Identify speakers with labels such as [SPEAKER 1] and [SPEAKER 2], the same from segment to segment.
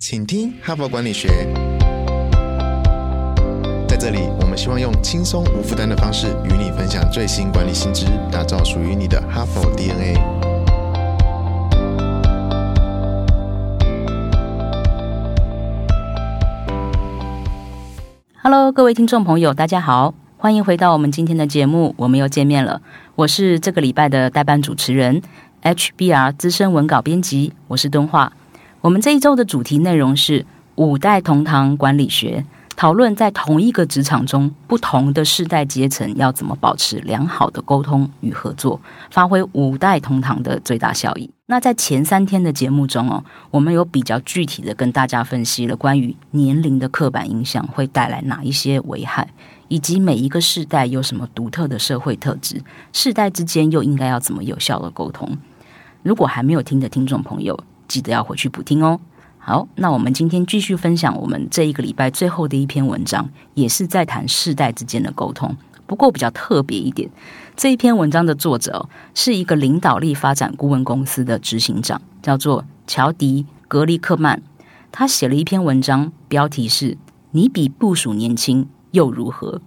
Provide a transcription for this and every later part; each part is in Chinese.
[SPEAKER 1] 请听哈佛管理学。在这里，我们希望用轻松无负担的方式与你分享最新管理新知，打造属于你的哈佛 DNA。
[SPEAKER 2] Hello，各位听众朋友，大家好，欢迎回到我们今天的节目，我们又见面了。我是这个礼拜的代班主持人，HBR 资深文稿编辑，我是敦化。我们这一周的主题内容是五代同堂管理学，讨论在同一个职场中，不同的世代阶层要怎么保持良好的沟通与合作，发挥五代同堂的最大效益。那在前三天的节目中哦，我们有比较具体的跟大家分析了关于年龄的刻板印象会带来哪一些危害，以及每一个世代有什么独特的社会特质，世代之间又应该要怎么有效的沟通。如果还没有听的听众朋友，记得要回去补听哦。好，那我们今天继续分享我们这一个礼拜最后的一篇文章，也是在谈世代之间的沟通，不过比较特别一点。这一篇文章的作者是一个领导力发展顾问公司的执行长，叫做乔迪格利克曼。他写了一篇文章，标题是“你比部署年轻又如何”。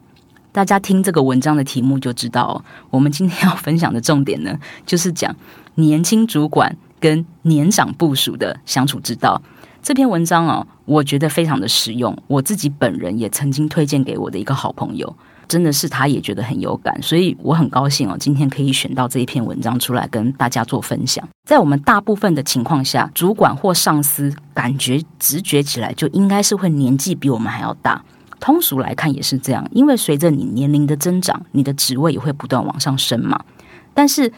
[SPEAKER 2] 大家听这个文章的题目就知道，我们今天要分享的重点呢，就是讲年轻主管。跟年长部署的相处之道，这篇文章哦，我觉得非常的实用。我自己本人也曾经推荐给我的一个好朋友，真的是他也觉得很有感，所以我很高兴哦，今天可以选到这一篇文章出来跟大家做分享。在我们大部分的情况下，主管或上司感觉直觉起来就应该是会年纪比我们还要大。通俗来看也是这样，因为随着你年龄的增长，你的职位也会不断往上升嘛。但是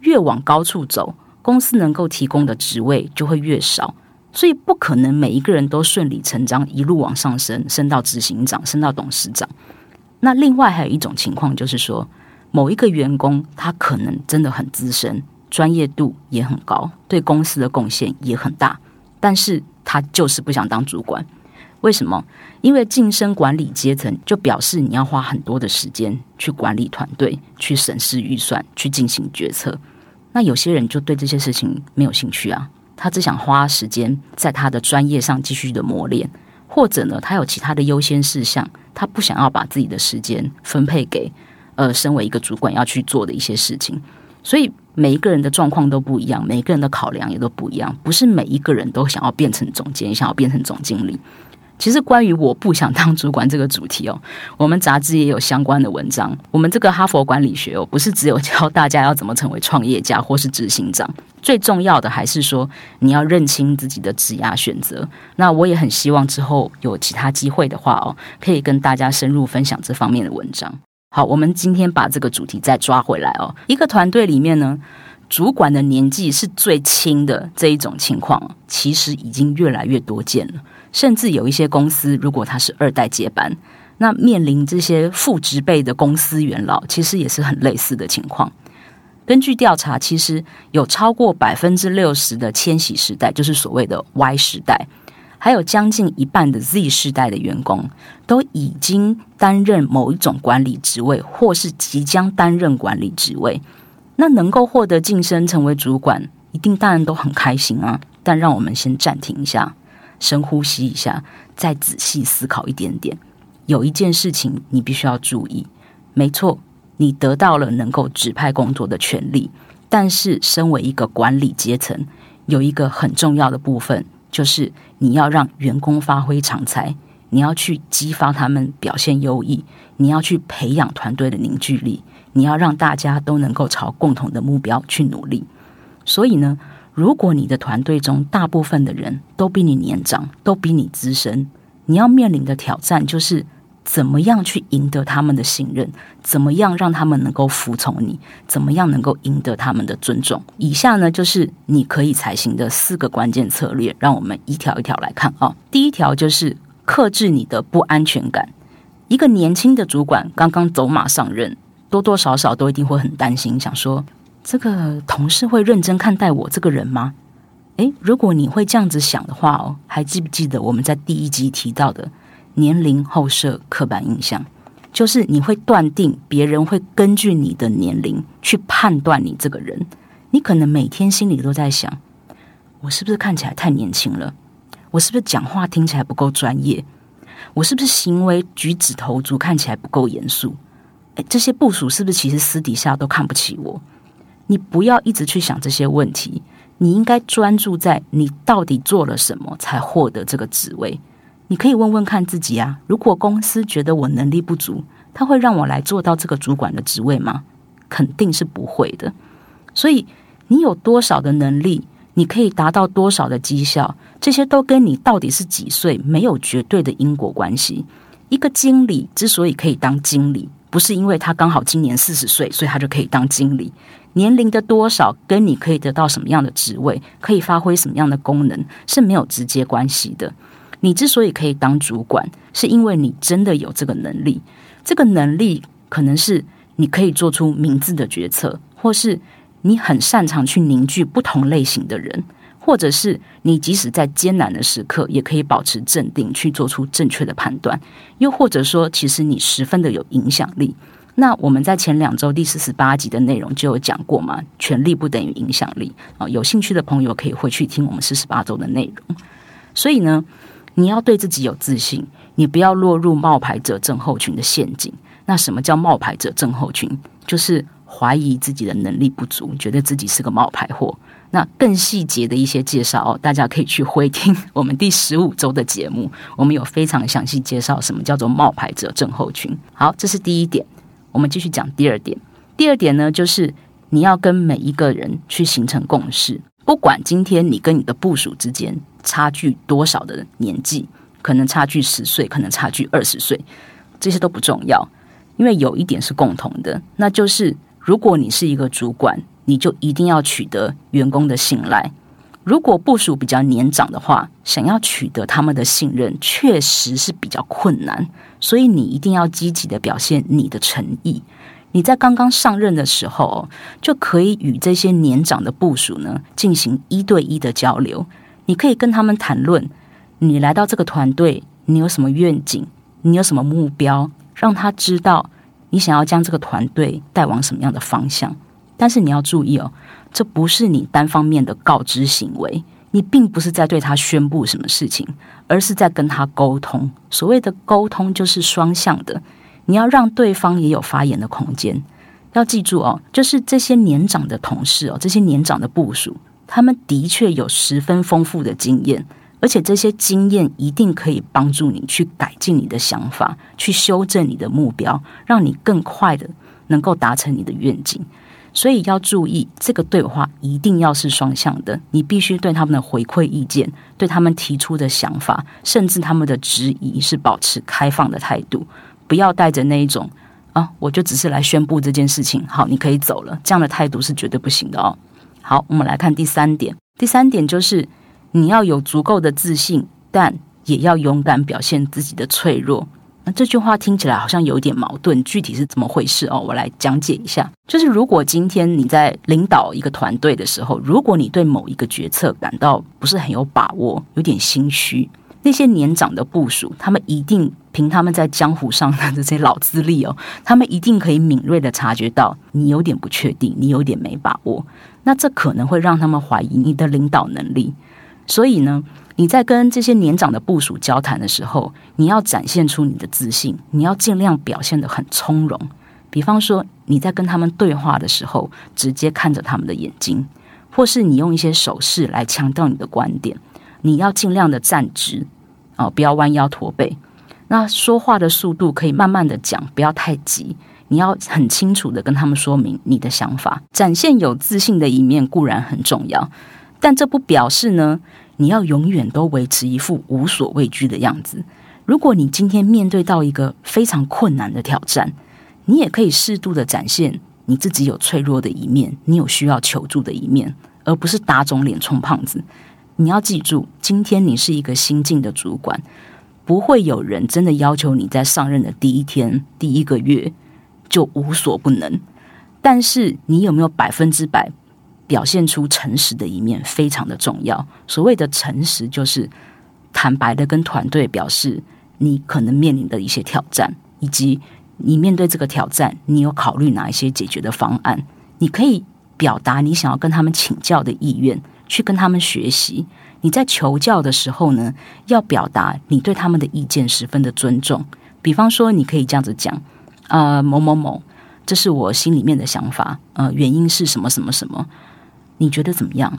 [SPEAKER 2] 越往高处走。公司能够提供的职位就会越少，所以不可能每一个人都顺理成章一路往上升，升到执行长，升到董事长。那另外还有一种情况，就是说某一个员工他可能真的很资深，专业度也很高，对公司的贡献也很大，但是他就是不想当主管。为什么？因为晋升管理阶层就表示你要花很多的时间去管理团队，去审视预算，去进行决策。那有些人就对这些事情没有兴趣啊，他只想花时间在他的专业上继续的磨练，或者呢，他有其他的优先事项，他不想要把自己的时间分配给呃，身为一个主管要去做的一些事情。所以每一个人的状况都不一样，每个人的考量也都不一样，不是每一个人都想要变成总监，想要变成总经理。其实关于我不想当主管这个主题哦，我们杂志也有相关的文章。我们这个哈佛管理学哦，不是只有教大家要怎么成为创业家或是执行长，最重要的还是说你要认清自己的职业选择。那我也很希望之后有其他机会的话哦，可以跟大家深入分享这方面的文章。好，我们今天把这个主题再抓回来哦。一个团队里面呢，主管的年纪是最轻的这一种情况，其实已经越来越多见了。甚至有一些公司，如果他是二代接班，那面临这些副职辈的公司元老，其实也是很类似的情况。根据调查，其实有超过百分之六十的千禧时代，就是所谓的 Y 时代，还有将近一半的 Z 世代的员工，都已经担任某一种管理职位，或是即将担任管理职位。那能够获得晋升成为主管，一定当然都很开心啊。但让我们先暂停一下。深呼吸一下，再仔细思考一点点。有一件事情你必须要注意，没错，你得到了能够指派工作的权利，但是身为一个管理阶层，有一个很重要的部分，就是你要让员工发挥长才，你要去激发他们表现优异，你要去培养团队的凝聚力，你要让大家都能够朝共同的目标去努力。所以呢？如果你的团队中大部分的人都比你年长，都比你资深，你要面临的挑战就是怎么样去赢得他们的信任，怎么样让他们能够服从你，怎么样能够赢得他们的尊重。以下呢，就是你可以采行的四个关键策略，让我们一条一条来看啊。第一条就是克制你的不安全感。一个年轻的主管刚刚走马上任，多多少少都一定会很担心，想说。这个同事会认真看待我这个人吗？诶，如果你会这样子想的话哦，还记不记得我们在第一集提到的年龄后设刻板印象？就是你会断定别人会根据你的年龄去判断你这个人。你可能每天心里都在想：我是不是看起来太年轻了？我是不是讲话听起来不够专业？我是不是行为举止投足看起来不够严肃？诶，这些部署是不是其实私底下都看不起我？你不要一直去想这些问题，你应该专注在你到底做了什么才获得这个职位。你可以问问看自己啊，如果公司觉得我能力不足，他会让我来做到这个主管的职位吗？肯定是不会的。所以你有多少的能力，你可以达到多少的绩效，这些都跟你到底是几岁没有绝对的因果关系。一个经理之所以可以当经理，不是因为他刚好今年四十岁，所以他就可以当经理。年龄的多少跟你可以得到什么样的职位，可以发挥什么样的功能是没有直接关系的。你之所以可以当主管，是因为你真的有这个能力。这个能力可能是你可以做出明智的决策，或是你很擅长去凝聚不同类型的人，或者是你即使在艰难的时刻也可以保持镇定，去做出正确的判断。又或者说，其实你十分的有影响力。那我们在前两周第四十八集的内容就有讲过嘛，权力不等于影响力啊。有兴趣的朋友可以回去听我们四十八周的内容。所以呢，你要对自己有自信，你不要落入冒牌者症候群的陷阱。那什么叫冒牌者症候群？就是怀疑自己的能力不足，觉得自己是个冒牌货。那更细节的一些介绍哦，大家可以去回听我们第十五周的节目，我们有非常详细介绍什么叫做冒牌者症候群。好，这是第一点。我们继续讲第二点。第二点呢，就是你要跟每一个人去形成共识，不管今天你跟你的部属之间差距多少的年纪，可能差距十岁，可能差距二十岁，这些都不重要，因为有一点是共同的，那就是如果你是一个主管，你就一定要取得员工的信赖。如果部署比较年长的话，想要取得他们的信任，确实是比较困难。所以你一定要积极的表现你的诚意。你在刚刚上任的时候，就可以与这些年长的部署呢进行一对一的交流。你可以跟他们谈论，你来到这个团队，你有什么愿景，你有什么目标，让他知道你想要将这个团队带往什么样的方向。但是你要注意哦。这不是你单方面的告知行为，你并不是在对他宣布什么事情，而是在跟他沟通。所谓的沟通就是双向的，你要让对方也有发言的空间。要记住哦，就是这些年长的同事哦，这些年长的部属，他们的确有十分丰富的经验，而且这些经验一定可以帮助你去改进你的想法，去修正你的目标，让你更快的能够达成你的愿景。所以要注意，这个对话一定要是双向的。你必须对他们的回馈意见、对他们提出的想法，甚至他们的质疑，是保持开放的态度，不要带着那一种啊，我就只是来宣布这件事情，好，你可以走了，这样的态度是绝对不行的哦。好，我们来看第三点。第三点就是你要有足够的自信，但也要勇敢表现自己的脆弱。那这句话听起来好像有点矛盾，具体是怎么回事哦？我来讲解一下。就是如果今天你在领导一个团队的时候，如果你对某一个决策感到不是很有把握，有点心虚，那些年长的部署，他们一定凭他们在江湖上的 这些老资历哦，他们一定可以敏锐的察觉到你有点不确定，你有点没把握。那这可能会让他们怀疑你的领导能力。所以呢？你在跟这些年长的部属交谈的时候，你要展现出你的自信，你要尽量表现得很从容。比方说，你在跟他们对话的时候，直接看着他们的眼睛，或是你用一些手势来强调你的观点。你要尽量的站直，哦，不要弯腰驼背。那说话的速度可以慢慢的讲，不要太急。你要很清楚的跟他们说明你的想法，展现有自信的一面固然很重要，但这不表示呢。你要永远都维持一副无所畏惧的样子。如果你今天面对到一个非常困难的挑战，你也可以适度的展现你自己有脆弱的一面，你有需要求助的一面，而不是打肿脸充胖子。你要记住，今天你是一个新进的主管，不会有人真的要求你在上任的第一天、第一个月就无所不能。但是，你有没有百分之百？表现出诚实的一面非常的重要。所谓的诚实，就是坦白的跟团队表示你可能面临的一些挑战，以及你面对这个挑战，你有考虑哪一些解决的方案。你可以表达你想要跟他们请教的意愿，去跟他们学习。你在求教的时候呢，要表达你对他们的意见十分的尊重。比方说，你可以这样子讲：呃，某某某，这是我心里面的想法，呃，原因是什么什么什么？你觉得怎么样？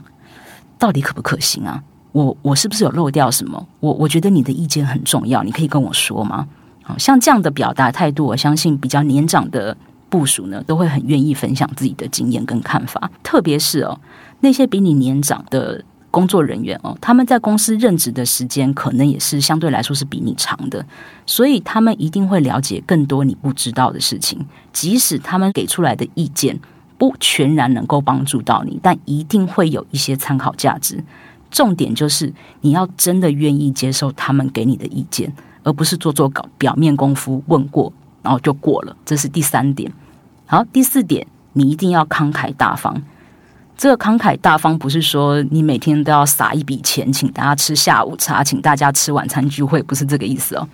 [SPEAKER 2] 到底可不可行啊？我我是不是有漏掉什么？我我觉得你的意见很重要，你可以跟我说吗？好像这样的表达态度，我相信比较年长的部属呢，都会很愿意分享自己的经验跟看法。特别是哦，那些比你年长的工作人员哦，他们在公司任职的时间可能也是相对来说是比你长的，所以他们一定会了解更多你不知道的事情。即使他们给出来的意见不全然能够帮助到你，但一定会有一些参考价值。重点就是你要真的愿意接受他们给你的意见。而不是做做搞表面功夫，问过然后就过了，这是第三点。好，第四点，你一定要慷慨大方。这个慷慨大方不是说你每天都要撒一笔钱，请大家吃下午茶，请大家吃晚餐聚会，不是这个意思哦，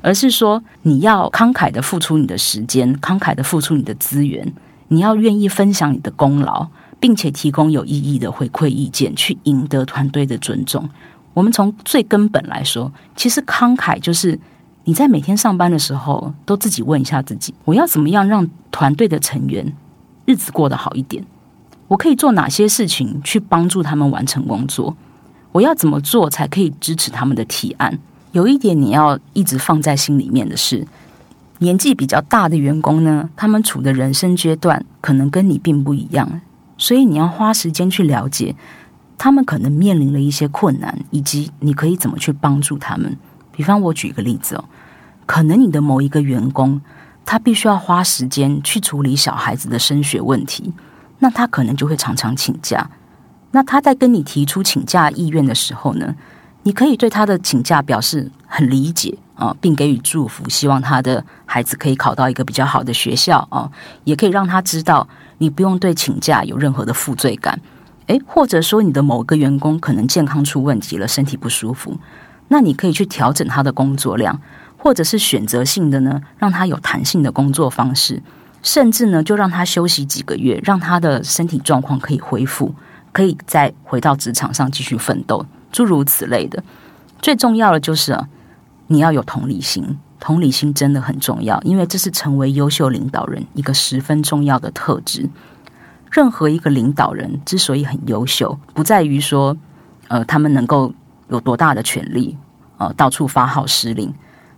[SPEAKER 2] 而是说你要慷慨的付出你的时间，慷慨的付出你的资源，你要愿意分享你的功劳，并且提供有意义的回馈意见，去赢得团队的尊重。我们从最根本来说，其实慷慨就是你在每天上班的时候，都自己问一下自己：我要怎么样让团队的成员日子过得好一点？我可以做哪些事情去帮助他们完成工作？我要怎么做才可以支持他们的提案？有一点你要一直放在心里面的是，年纪比较大的员工呢，他们处的人生阶段可能跟你并不一样，所以你要花时间去了解。他们可能面临了一些困难，以及你可以怎么去帮助他们。比方，我举一个例子哦，可能你的某一个员工，他必须要花时间去处理小孩子的升学问题，那他可能就会常常请假。那他在跟你提出请假意愿的时候呢，你可以对他的请假表示很理解啊，并给予祝福，希望他的孩子可以考到一个比较好的学校啊，也可以让他知道，你不用对请假有任何的负罪感。诶，或者说你的某个员工可能健康出问题了，身体不舒服，那你可以去调整他的工作量，或者是选择性的呢，让他有弹性的工作方式，甚至呢，就让他休息几个月，让他的身体状况可以恢复，可以再回到职场上继续奋斗，诸如此类的。最重要的就是你要有同理心，同理心真的很重要，因为这是成为优秀领导人一个十分重要的特质。任何一个领导人之所以很优秀，不在于说，呃，他们能够有多大的权力，呃，到处发号施令。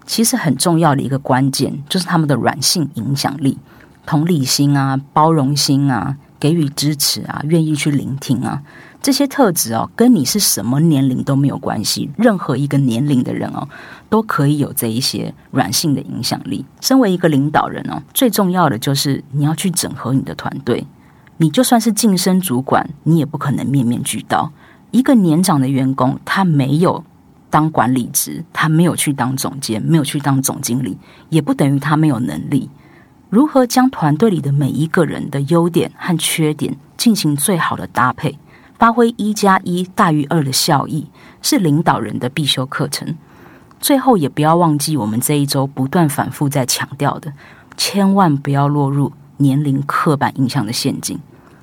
[SPEAKER 2] 其实很重要的一个关键，就是他们的软性影响力、同理心啊、包容心啊、给予支持啊、愿意去聆听啊，这些特质哦，跟你是什么年龄都没有关系。任何一个年龄的人哦，都可以有这一些软性的影响力。身为一个领导人哦，最重要的就是你要去整合你的团队。你就算是晋升主管，你也不可能面面俱到。一个年长的员工，他没有当管理职，他没有去当总监，没有去当总经理，也不等于他没有能力。如何将团队里的每一个人的优点和缺点进行最好的搭配，发挥一加一大于二的效益，是领导人的必修课程。最后，也不要忘记我们这一周不断反复在强调的，千万不要落入年龄刻板印象的陷阱。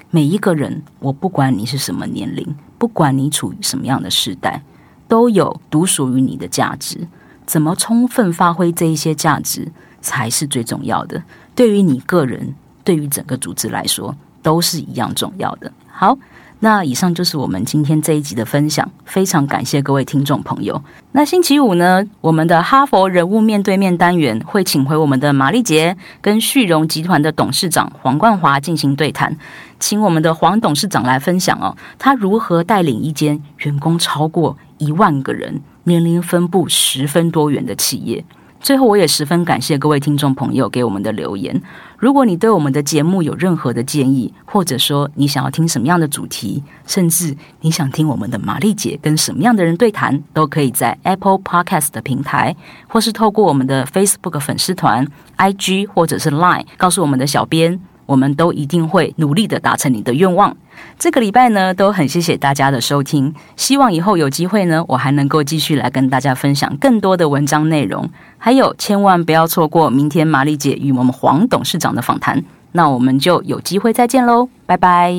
[SPEAKER 2] 每一个人，我不管你是什么年龄，不管你处于什么样的时代，都有独属于你的价值。怎么充分发挥这一些价值，才是最重要的。对于你个人，对于整个组织来说，都是一样重要的。好。那以上就是我们今天这一集的分享，非常感谢各位听众朋友。那星期五呢，我们的哈佛人物面对面单元会请回我们的玛丽杰跟旭荣集团的董事长黄冠华进行对谈，请我们的黄董事长来分享哦，他如何带领一间员工超过一万个人、年龄分布十分多元的企业。最后，我也十分感谢各位听众朋友给我们的留言。如果你对我们的节目有任何的建议，或者说你想要听什么样的主题，甚至你想听我们的玛丽姐跟什么样的人对谈，都可以在 Apple Podcast 的平台，或是透过我们的 Facebook 粉丝团、IG 或者是 Line 告诉我们的小编。我们都一定会努力的达成你的愿望。这个礼拜呢，都很谢谢大家的收听。希望以后有机会呢，我还能够继续来跟大家分享更多的文章内容。还有，千万不要错过明天玛丽姐与我们黄董事长的访谈。那我们就有机会再见喽，拜拜。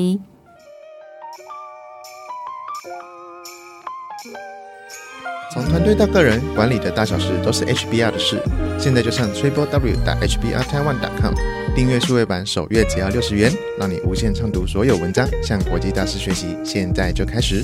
[SPEAKER 1] 从团队到个人，管理的大小事都是 HBR 的事。现在就上 triple w 打 hbr taiwan com 订阅数位版，首月只要六十元，让你无限畅读所有文章，向国际大师学习。现在就开始。